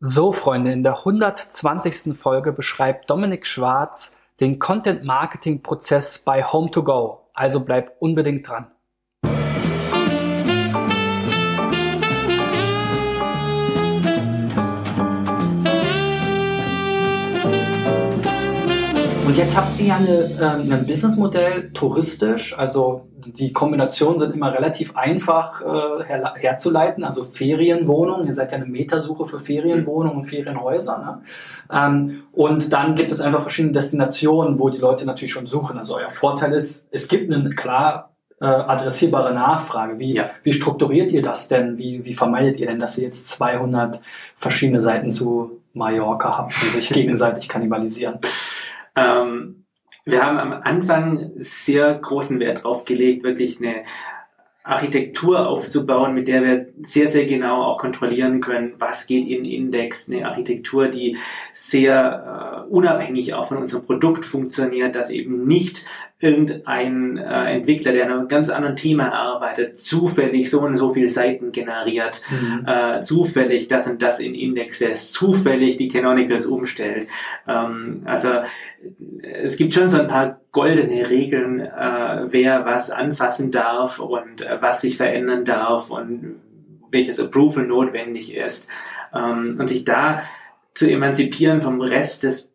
So, Freunde, in der 120. Folge beschreibt Dominik Schwarz den Content-Marketing-Prozess bei Home2Go. Also bleibt unbedingt dran. Jetzt habt ihr ja eine, ähm, ein Businessmodell touristisch, also die Kombinationen sind immer relativ einfach äh, her herzuleiten, also Ferienwohnungen, ihr seid ja eine Metasuche für Ferienwohnungen und Ferienhäuser. Ne? Ähm, und dann gibt es einfach verschiedene Destinationen, wo die Leute natürlich schon suchen. Also euer Vorteil ist, es gibt eine klar äh, adressierbare Nachfrage. Wie, ja. wie strukturiert ihr das denn? Wie, wie vermeidet ihr denn, dass ihr jetzt 200 verschiedene Seiten zu Mallorca habt, die sich gegenseitig kannibalisieren? Ähm, wir haben am Anfang sehr großen Wert drauf gelegt, wirklich eine Architektur aufzubauen, mit der wir sehr, sehr genau auch kontrollieren können, was geht in Index, eine Architektur, die sehr äh, unabhängig auch von unserem Produkt funktioniert, dass eben nicht irgendein äh, Entwickler, der an einem ganz anderen Thema arbeitet, zufällig so und so viele Seiten generiert, mhm. äh, zufällig das und das in Index lässt, zufällig die Canonicals umstellt. Ähm, also es gibt schon so ein paar goldene Regeln, äh, wer was anfassen darf und äh, was sich verändern darf und welches Approval notwendig ist. Ähm, und sich da zu emanzipieren vom Rest des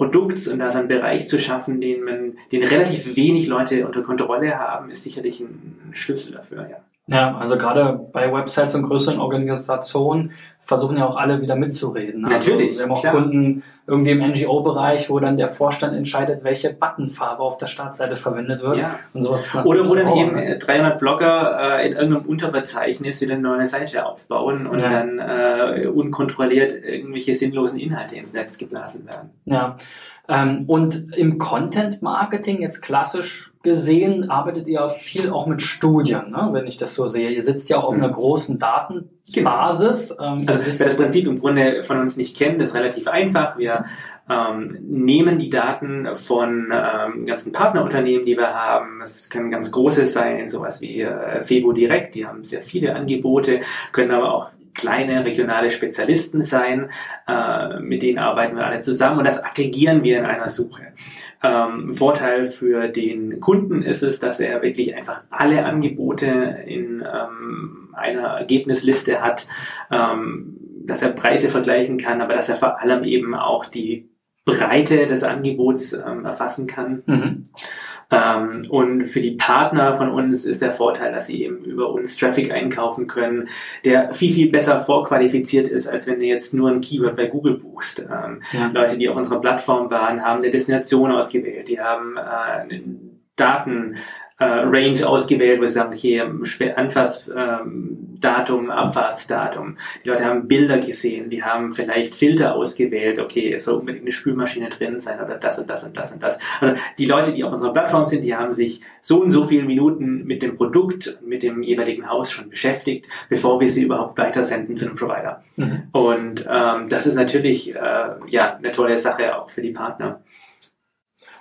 Produkts und da so einen Bereich zu schaffen, den man, den relativ wenig Leute unter Kontrolle haben, ist sicherlich ein Schlüssel dafür, ja. Ja, also gerade bei Websites und größeren Organisationen versuchen ja auch alle wieder mitzureden. Ne? Natürlich. Also wir haben auch klar. Kunden irgendwie im NGO-Bereich, wo dann der Vorstand entscheidet, welche Buttonfarbe auf der Startseite verwendet wird. Ja. Und sowas Oder wo dann auch, eben ne? 300 Blogger äh, in irgendeinem Unterverzeichnis wieder eine neue Seite aufbauen und ja. dann äh, unkontrolliert irgendwelche sinnlosen Inhalte ins Netz geblasen werden. Ja. Ähm, und im Content Marketing jetzt klassisch gesehen arbeitet ihr viel auch mit Studien, ne? wenn ich das so sehe. Ihr sitzt ja auch auf einer großen Datenbasis. Genau. Ähm, also wer das Prinzip im Grunde von uns nicht kennt, ist relativ einfach. Wir ähm, nehmen die Daten von ähm, ganzen Partnerunternehmen, die wir haben. Es können ganz große sein, sowas wie äh, Febo Direkt, die haben sehr viele Angebote, können aber auch kleine regionale Spezialisten sein. Äh, mit denen arbeiten wir alle zusammen und das aggregieren wir in einer Suche. Ähm, Vorteil für den Kunden ist es, dass er wirklich einfach alle Angebote in ähm, einer Ergebnisliste hat, ähm, dass er Preise vergleichen kann, aber dass er vor allem eben auch die Breite des Angebots ähm, erfassen kann. Mhm. Ähm, und für die Partner von uns ist der Vorteil, dass sie eben über uns Traffic einkaufen können, der viel, viel besser vorqualifiziert ist, als wenn du jetzt nur ein Keyword bei Google buchst. Ähm, ja. Leute, die auf unserer Plattform waren, haben eine Destination ausgewählt, die haben äh, Daten äh, Range ausgewählt, wo sie sagen, okay, Anfahrtsdatum, ähm, Abfahrtsdatum. Die Leute haben Bilder gesehen, die haben vielleicht Filter ausgewählt, okay, es soll unbedingt eine Spülmaschine drin sein oder das und das und das und das. Also die Leute, die auf unserer Plattform sind, die haben sich so und so viele Minuten mit dem Produkt, mit dem jeweiligen Haus schon beschäftigt, bevor wir sie überhaupt weitersenden zu einem Provider. Mhm. Und ähm, das ist natürlich äh, ja eine tolle Sache auch für die Partner.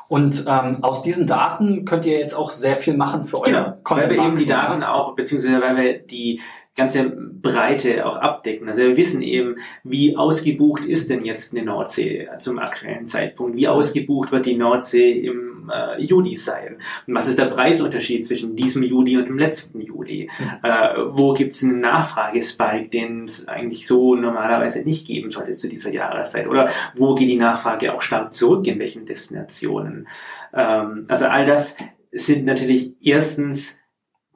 Und ähm, aus diesen Daten könnt ihr jetzt auch sehr viel machen für euer genau, Content. Weil wir eben die Daten auch, beziehungsweise weil wir die ganze Breite auch abdecken. Also wir wissen eben, wie ausgebucht ist denn jetzt eine Nordsee zum aktuellen Zeitpunkt? Wie ausgebucht wird die Nordsee im äh, Juli sein? Und was ist der Preisunterschied zwischen diesem Juli und dem letzten Juli? Mhm. Äh, wo gibt es einen Nachfragespike, den es eigentlich so normalerweise nicht geben sollte zu dieser Jahreszeit? Oder wo geht die Nachfrage auch stark zurück, in welchen Destinationen? Ähm, also all das sind natürlich erstens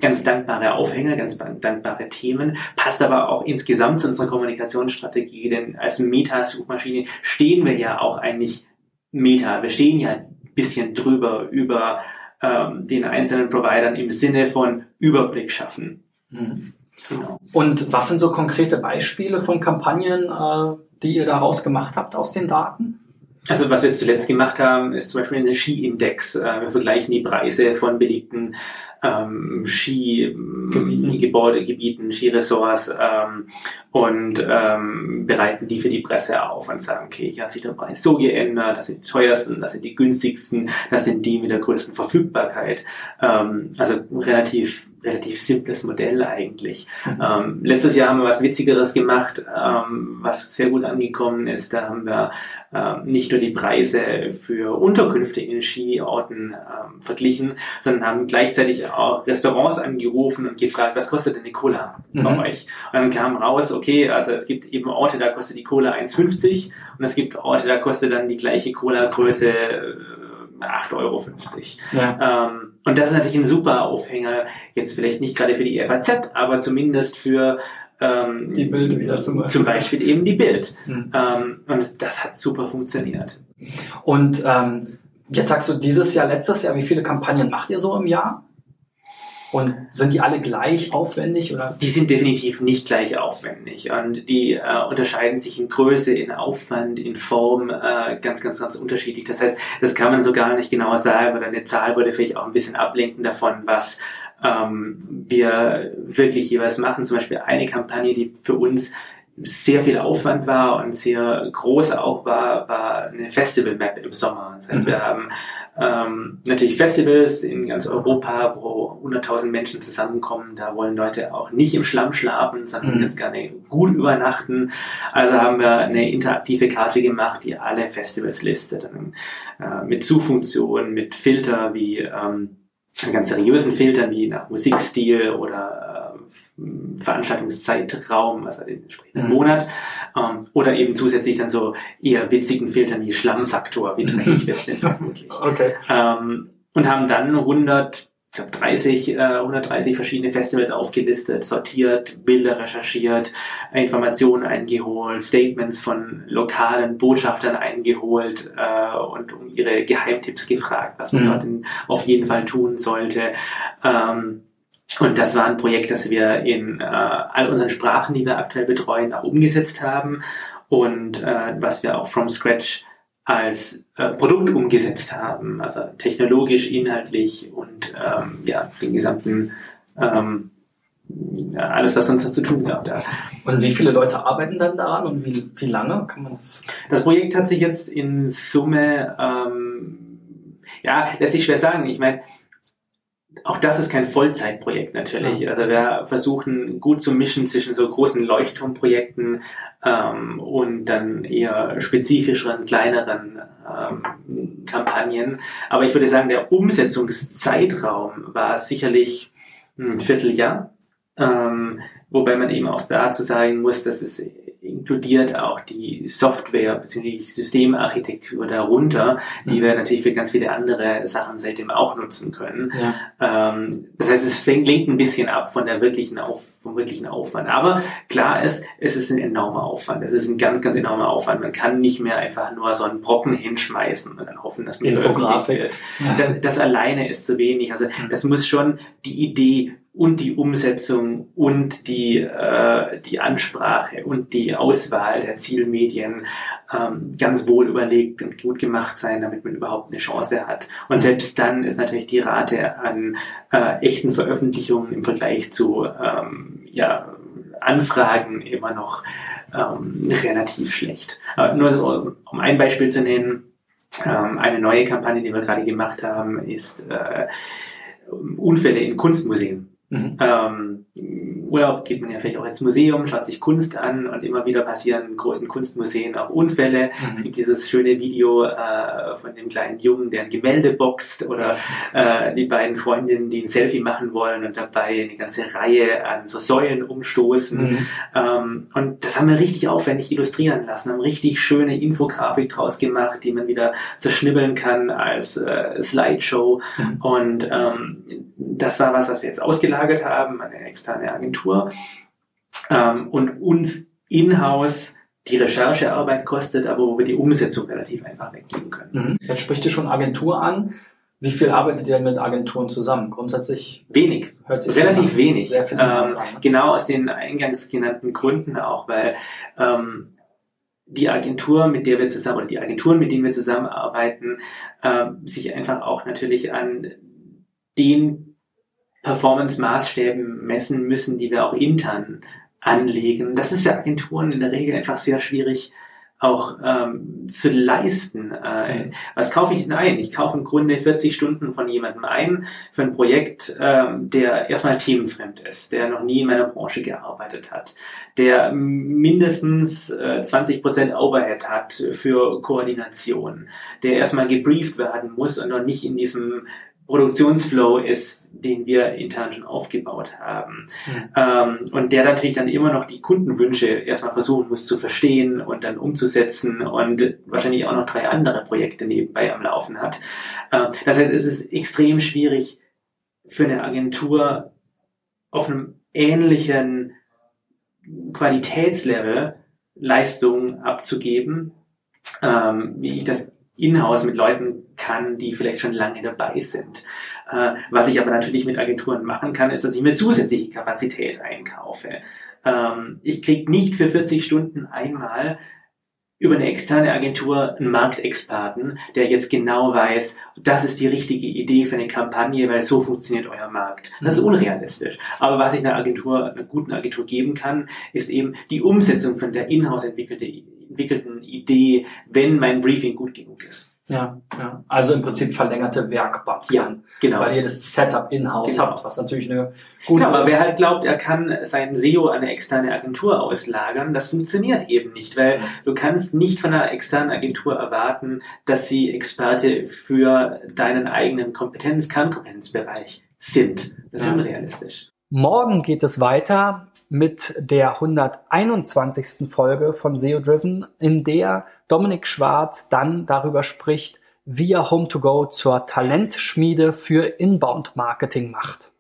ganz dankbare Aufhänger, ganz dankbare Themen, passt aber auch insgesamt zu unserer Kommunikationsstrategie, denn als Meta-Suchmaschine stehen wir ja auch eigentlich Meta, wir stehen ja ein bisschen drüber über ähm, den einzelnen Providern im Sinne von Überblick schaffen. Mhm. Genau. Und was sind so konkrete Beispiele von Kampagnen, äh, die ihr daraus gemacht habt aus den Daten? Also was wir zuletzt gemacht haben, ist zum Beispiel eine Ski-Index. Äh, wir vergleichen die Preise von beliebten ähm, Skigebäude, Gebieten, Skiresorts ähm, und ähm, bereiten die für die Presse auf und sagen, okay, hier hat sich der Preis so geändert, das sind die teuersten, das sind die günstigsten, das sind die mit der größten Verfügbarkeit. Ähm, also relativ relativ simples Modell eigentlich. Mhm. Ähm, letztes Jahr haben wir was Witzigeres gemacht, ähm, was sehr gut angekommen ist. Da haben wir ähm, nicht nur die Preise für Unterkünfte in Skiorten ähm, verglichen, sondern haben gleichzeitig auch Restaurants angerufen und gefragt, was kostet denn eine Cola mhm. bei euch? Und dann kam raus, okay, also es gibt eben Orte, da kostet die Cola 1,50 und es gibt Orte, da kostet dann die gleiche Cola-Größe 8,50 äh, Euro. Ja. Ähm, und das ist natürlich ein super Aufhänger, jetzt vielleicht nicht gerade für die FAZ, aber zumindest für ähm, die Bild wieder zum Beispiel. Zum Beispiel eben die Bild. Mhm. Ähm, und das hat super funktioniert. Und ähm, jetzt sagst du dieses Jahr, letztes Jahr, wie viele Kampagnen macht ihr so im Jahr? Und sind die alle gleich aufwendig oder? Die sind definitiv nicht gleich aufwendig und die äh, unterscheiden sich in Größe, in Aufwand, in Form äh, ganz, ganz, ganz unterschiedlich. Das heißt, das kann man so gar nicht genau sagen oder eine Zahl würde vielleicht auch ein bisschen ablenken davon, was ähm, wir wirklich jeweils machen. Zum Beispiel eine Kampagne, die für uns sehr viel Aufwand war und sehr groß auch war, war eine Festival-Map im Sommer. Das heißt, mhm. wir haben ähm, natürlich Festivals in ganz Europa, wo 100.000 Menschen zusammenkommen. Da wollen Leute auch nicht im Schlamm schlafen, sondern mhm. ganz gerne gut übernachten. Also haben wir eine interaktive Karte gemacht, die alle Festivals listet. Äh, mit Suchfunktionen, mit Filter wie ähm, ganz seriösen Filtern wie nach Musikstil oder Veranstaltungszeitraum, also den entsprechenden mhm. Monat, ähm, oder eben zusätzlich dann so eher witzigen Filtern wie Schlammfaktor, wie dreckig wird denn vermutlich. Okay. Ähm, und haben dann 100 ich glaube 30, äh, 130 verschiedene Festivals aufgelistet, sortiert, Bilder recherchiert, Informationen eingeholt, Statements von lokalen Botschaftern eingeholt äh, und um ihre Geheimtipps gefragt, was man mhm. dort in, auf jeden Fall tun sollte. Ähm, und das war ein Projekt, das wir in äh, all unseren Sprachen, die wir aktuell betreuen, auch umgesetzt haben und äh, was wir auch from scratch als äh, Produkt umgesetzt haben, also technologisch, inhaltlich und ähm, ja, den gesamten ähm, ja, alles, was uns dazu tun gehabt hat. Und wie viele Leute arbeiten dann daran und wie, wie lange kann man das? Das Projekt hat sich jetzt in Summe, ähm, ja, lässt sich schwer sagen. Ich meine, auch das ist kein Vollzeitprojekt natürlich. Ja. Also wir versuchen gut zu mischen zwischen so großen Leuchtturmprojekten ähm, und dann eher spezifischeren, kleineren ähm, Kampagnen. Aber ich würde sagen, der Umsetzungszeitraum war sicherlich ein Vierteljahr. Ähm, wobei man eben auch dazu sagen muss, dass es inkludiert auch die Software bzw. die Systemarchitektur darunter, die mhm. wir natürlich für ganz viele andere Sachen seitdem auch nutzen können. Ja. Ähm, das heißt, es lenkt ein bisschen ab von der wirklichen Auf, vom wirklichen Aufwand. Aber klar ist, es ist ein enormer Aufwand. Es ist ein ganz, ganz enormer Aufwand. Man kann nicht mehr einfach nur so einen Brocken hinschmeißen und dann hoffen, dass man veröffentlicht wird. Das, das alleine ist zu wenig. Also es muss schon die Idee und die Umsetzung und die, äh, die Ansprache und die Auswahl der Zielmedien ähm, ganz wohl überlegt und gut gemacht sein, damit man überhaupt eine Chance hat. Und selbst dann ist natürlich die Rate an äh, echten Veröffentlichungen im Vergleich zu ähm, ja, Anfragen immer noch ähm, relativ schlecht. Aber nur so, um ein Beispiel zu nennen, ähm, eine neue Kampagne, die wir gerade gemacht haben, ist äh, Unfälle in Kunstmuseen. Mhm. Ähm, Urlaub geht man ja vielleicht auch ins Museum, schaut sich Kunst an und immer wieder passieren in großen Kunstmuseen auch Unfälle. Mhm. Es gibt dieses schöne Video äh, von dem kleinen Jungen, der ein Gemälde boxt oder äh, die beiden Freundinnen, die ein Selfie machen wollen und dabei eine ganze Reihe an so Säulen umstoßen. Mhm. Ähm, und das haben wir richtig aufwendig illustrieren lassen, haben richtig schöne Infografik draus gemacht, die man wieder zerschnibbeln kann als äh, Slideshow. Mhm. Und ähm, das war was, was wir jetzt ausgelagert haben, eine externe Agentur. Ähm, und uns in-house die Recherchearbeit kostet, aber wo wir die Umsetzung relativ einfach weggeben können. Mhm. Jetzt spricht ihr schon Agentur an. Wie viel arbeitet ihr mit Agenturen zusammen? Grundsätzlich? Wenig. Hört sich Relativ wenig. Sehr viel ähm, an, ne? Genau aus den eingangs genannten Gründen auch, weil ähm, die Agentur, mit der wir zusammen, oder die Agenturen, mit denen wir zusammenarbeiten, äh, sich einfach auch natürlich an den Performance-Maßstäben messen müssen, die wir auch intern anlegen. Das ist für Agenturen in der Regel einfach sehr schwierig auch ähm, zu leisten. Äh, was kaufe ich denn ein? Ich kaufe im Grunde 40 Stunden von jemandem ein für ein Projekt, ähm, der erstmal themenfremd ist, der noch nie in meiner Branche gearbeitet hat, der mindestens äh, 20 Prozent Overhead hat für Koordination, der erstmal gebrieft werden muss und noch nicht in diesem Produktionsflow ist, den wir intern schon aufgebaut haben. Mhm. Ähm, und der natürlich dann immer noch die Kundenwünsche erstmal versuchen muss zu verstehen und dann umzusetzen und wahrscheinlich auch noch drei andere Projekte nebenbei am Laufen hat. Äh, das heißt, es ist extrem schwierig für eine Agentur auf einem ähnlichen Qualitätslevel Leistungen abzugeben, ähm, wie ich das in-house mit Leuten kann, die vielleicht schon lange dabei sind. Äh, was ich aber natürlich mit Agenturen machen kann, ist, dass ich mir zusätzliche Kapazität einkaufe. Ähm, ich kriege nicht für 40 Stunden einmal über eine externe Agentur einen Marktexperten, der jetzt genau weiß, das ist die richtige Idee für eine Kampagne, weil so funktioniert euer Markt. Das ist mhm. unrealistisch. Aber was ich einer Agentur, einer guten Agentur geben kann, ist eben die Umsetzung von der in-house entwickelten Idee, wenn mein Briefing gut genug ist. Ja, ja. Also im Prinzip verlängerte Werkbank. Ja, genau. Weil ihr das Setup in-house genau. habt, was natürlich eine gute... Genau, aber wer halt glaubt, er kann sein SEO an eine externe Agentur auslagern, das funktioniert eben nicht, weil du kannst nicht von einer externen Agentur erwarten, dass sie Experte für deinen eigenen Kompetenz, Kernkompetenzbereich sind. Das ist ja. unrealistisch. Morgen geht es weiter mit der 121. Folge von SEO Driven, in der Dominik Schwarz dann darüber spricht, wie er Home2Go zur Talentschmiede für Inbound Marketing macht.